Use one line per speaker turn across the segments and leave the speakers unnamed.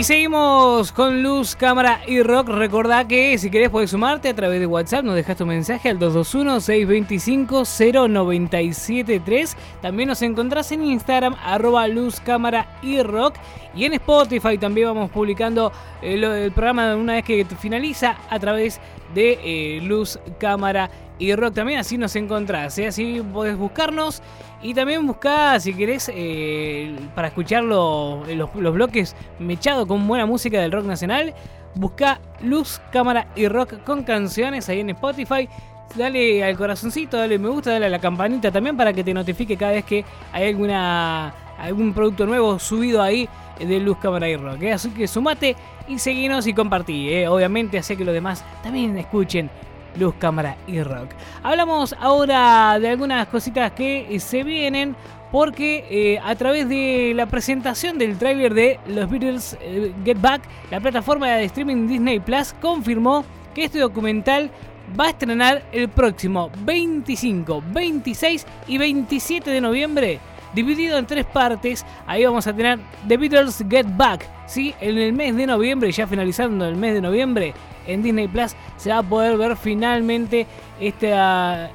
Y seguimos con luz, cámara y rock. Recordá que si querés podés sumarte a través de WhatsApp, nos dejas tu mensaje al 221-625-0973. También nos encontrás en Instagram, arroba luz, cámara y rock. Y en Spotify también vamos publicando el, el programa una vez que finaliza a través de eh, luz, cámara y rock. También así nos encontrás, ¿eh? así podés buscarnos. Y también buscá, si querés, eh, para escuchar los, los bloques mechados con buena música del rock nacional, busca Luz, Cámara y Rock con canciones ahí en Spotify. Dale al corazoncito, dale me gusta, dale a la campanita también para que te notifique cada vez que hay alguna algún producto nuevo subido ahí de Luz, Cámara y Rock. ¿eh? Así que sumate y seguinos y compartí. ¿eh? Obviamente, hace que los demás también escuchen luz, cámara y rock. Hablamos ahora de algunas cositas que se vienen porque eh, a través de la presentación del tráiler de los Beatles eh, Get Back, la plataforma de streaming Disney Plus confirmó que este documental va a estrenar el próximo 25, 26 y 27 de noviembre, dividido en tres partes. Ahí vamos a tener The Beatles Get Back, ¿sí? En el mes de noviembre, ya finalizando el mes de noviembre, en Disney Plus se va a poder ver finalmente este,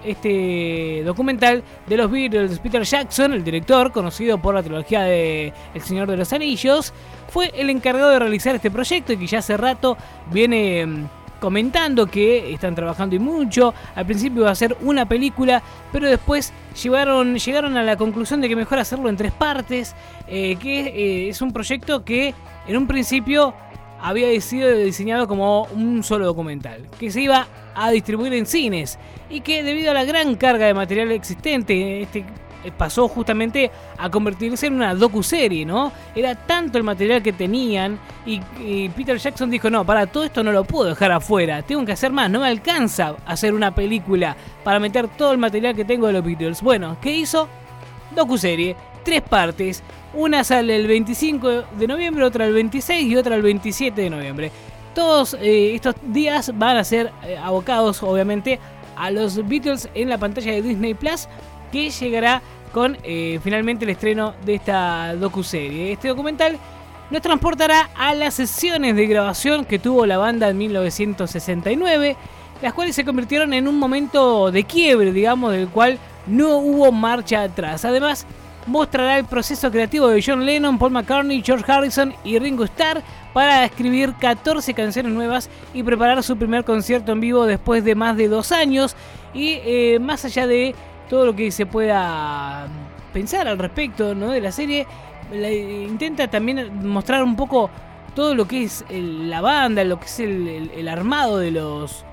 este documental de los Beatles. Peter Jackson, el director, conocido por la trilogía de El Señor de los Anillos, fue el encargado de realizar este proyecto y que ya hace rato viene mm, comentando que están trabajando y mucho. Al principio iba a ser una película, pero después llegaron, llegaron a la conclusión de que mejor hacerlo en tres partes, eh, que eh, es un proyecto que en un principio había sido diseñado como un solo documental, que se iba a distribuir en cines y que debido a la gran carga de material existente, este pasó justamente a convertirse en una docu-serie, ¿no? Era tanto el material que tenían y, Peter Jackson dijo, no, para todo esto no lo puedo dejar afuera, tengo que hacer más, no me alcanza hacer una película para meter todo el material que tengo de los Beatles. Bueno, ¿qué hizo? Docu-serie, tres partes, una sale el 25 de noviembre, otra el 26 y otra el 27 de noviembre. Todos eh, estos días van a ser eh, abocados, obviamente, a los Beatles en la pantalla de Disney Plus, que llegará con eh, finalmente el estreno de esta docuserie. Este documental nos transportará a las sesiones de grabación que tuvo la banda en 1969, las cuales se convirtieron en un momento de quiebre, digamos, del cual no hubo marcha atrás. Además, mostrará el proceso creativo de John Lennon, Paul McCartney, George Harrison y Ringo Starr para escribir 14 canciones nuevas y preparar su primer concierto en vivo después de más de dos años. Y eh, más allá de todo lo que se pueda pensar al respecto ¿no? de la serie, intenta también mostrar un poco todo lo que es la banda, lo que es el, armado de los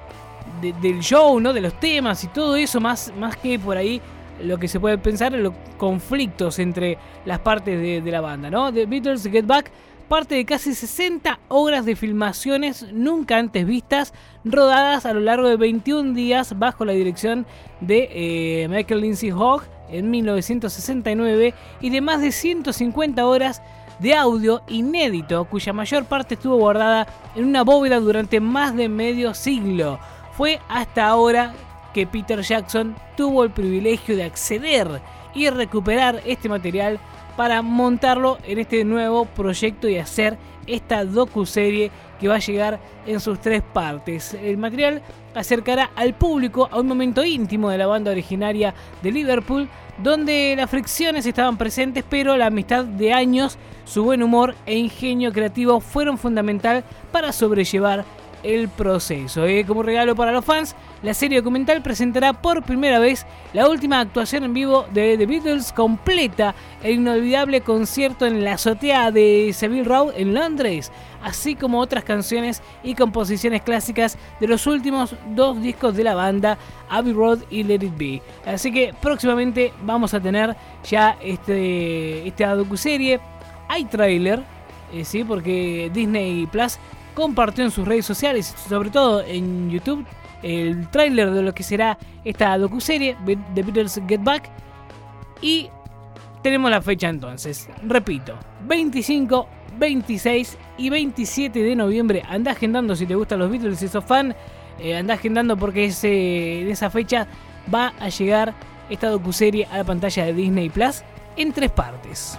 del show, ¿no? de los temas y todo eso, más, más que por ahí lo que se puede pensar en los conflictos entre las partes de, la banda, ¿no? The Beatles Get Back parte de casi 60 horas de filmaciones nunca antes vistas, rodadas a lo largo de 21 días bajo la dirección de eh, Michael Lindsay Hogg en 1969 y de más de 150 horas de audio inédito, cuya mayor parte estuvo guardada en una bóveda durante más de medio siglo. Fue hasta ahora que Peter Jackson tuvo el privilegio de acceder y recuperar este material para montarlo en este nuevo proyecto y hacer esta docu-serie que va a llegar en sus tres partes. El material acercará al público a un momento íntimo de la banda originaria de Liverpool, donde las fricciones estaban presentes, pero la amistad de años, su buen humor e ingenio creativo fueron fundamental para sobrellevar el proceso. ¿eh? Como regalo para los fans, la serie documental presentará por primera vez la última actuación en vivo de The Beatles completa, el inolvidable concierto en la azotea de Seville Road en Londres, así como otras canciones y composiciones clásicas de los últimos dos discos de la banda, Abbey Road y Let It Be. Así que próximamente vamos a tener ya este, esta docuserie. Hay trailer, eh, sí, porque Disney Plus compartió en sus redes sociales, sobre todo en YouTube, el tráiler de lo que será esta docuserie, The Beatles Get Back. Y tenemos la fecha entonces. Repito, 25, 26 y 27 de noviembre. Anda agendando si te gustan los Beatles, si sos fan. Eh, agendando porque ese, en esa fecha va a llegar esta docuserie a la pantalla de Disney Plus en tres partes.